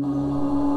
Oh.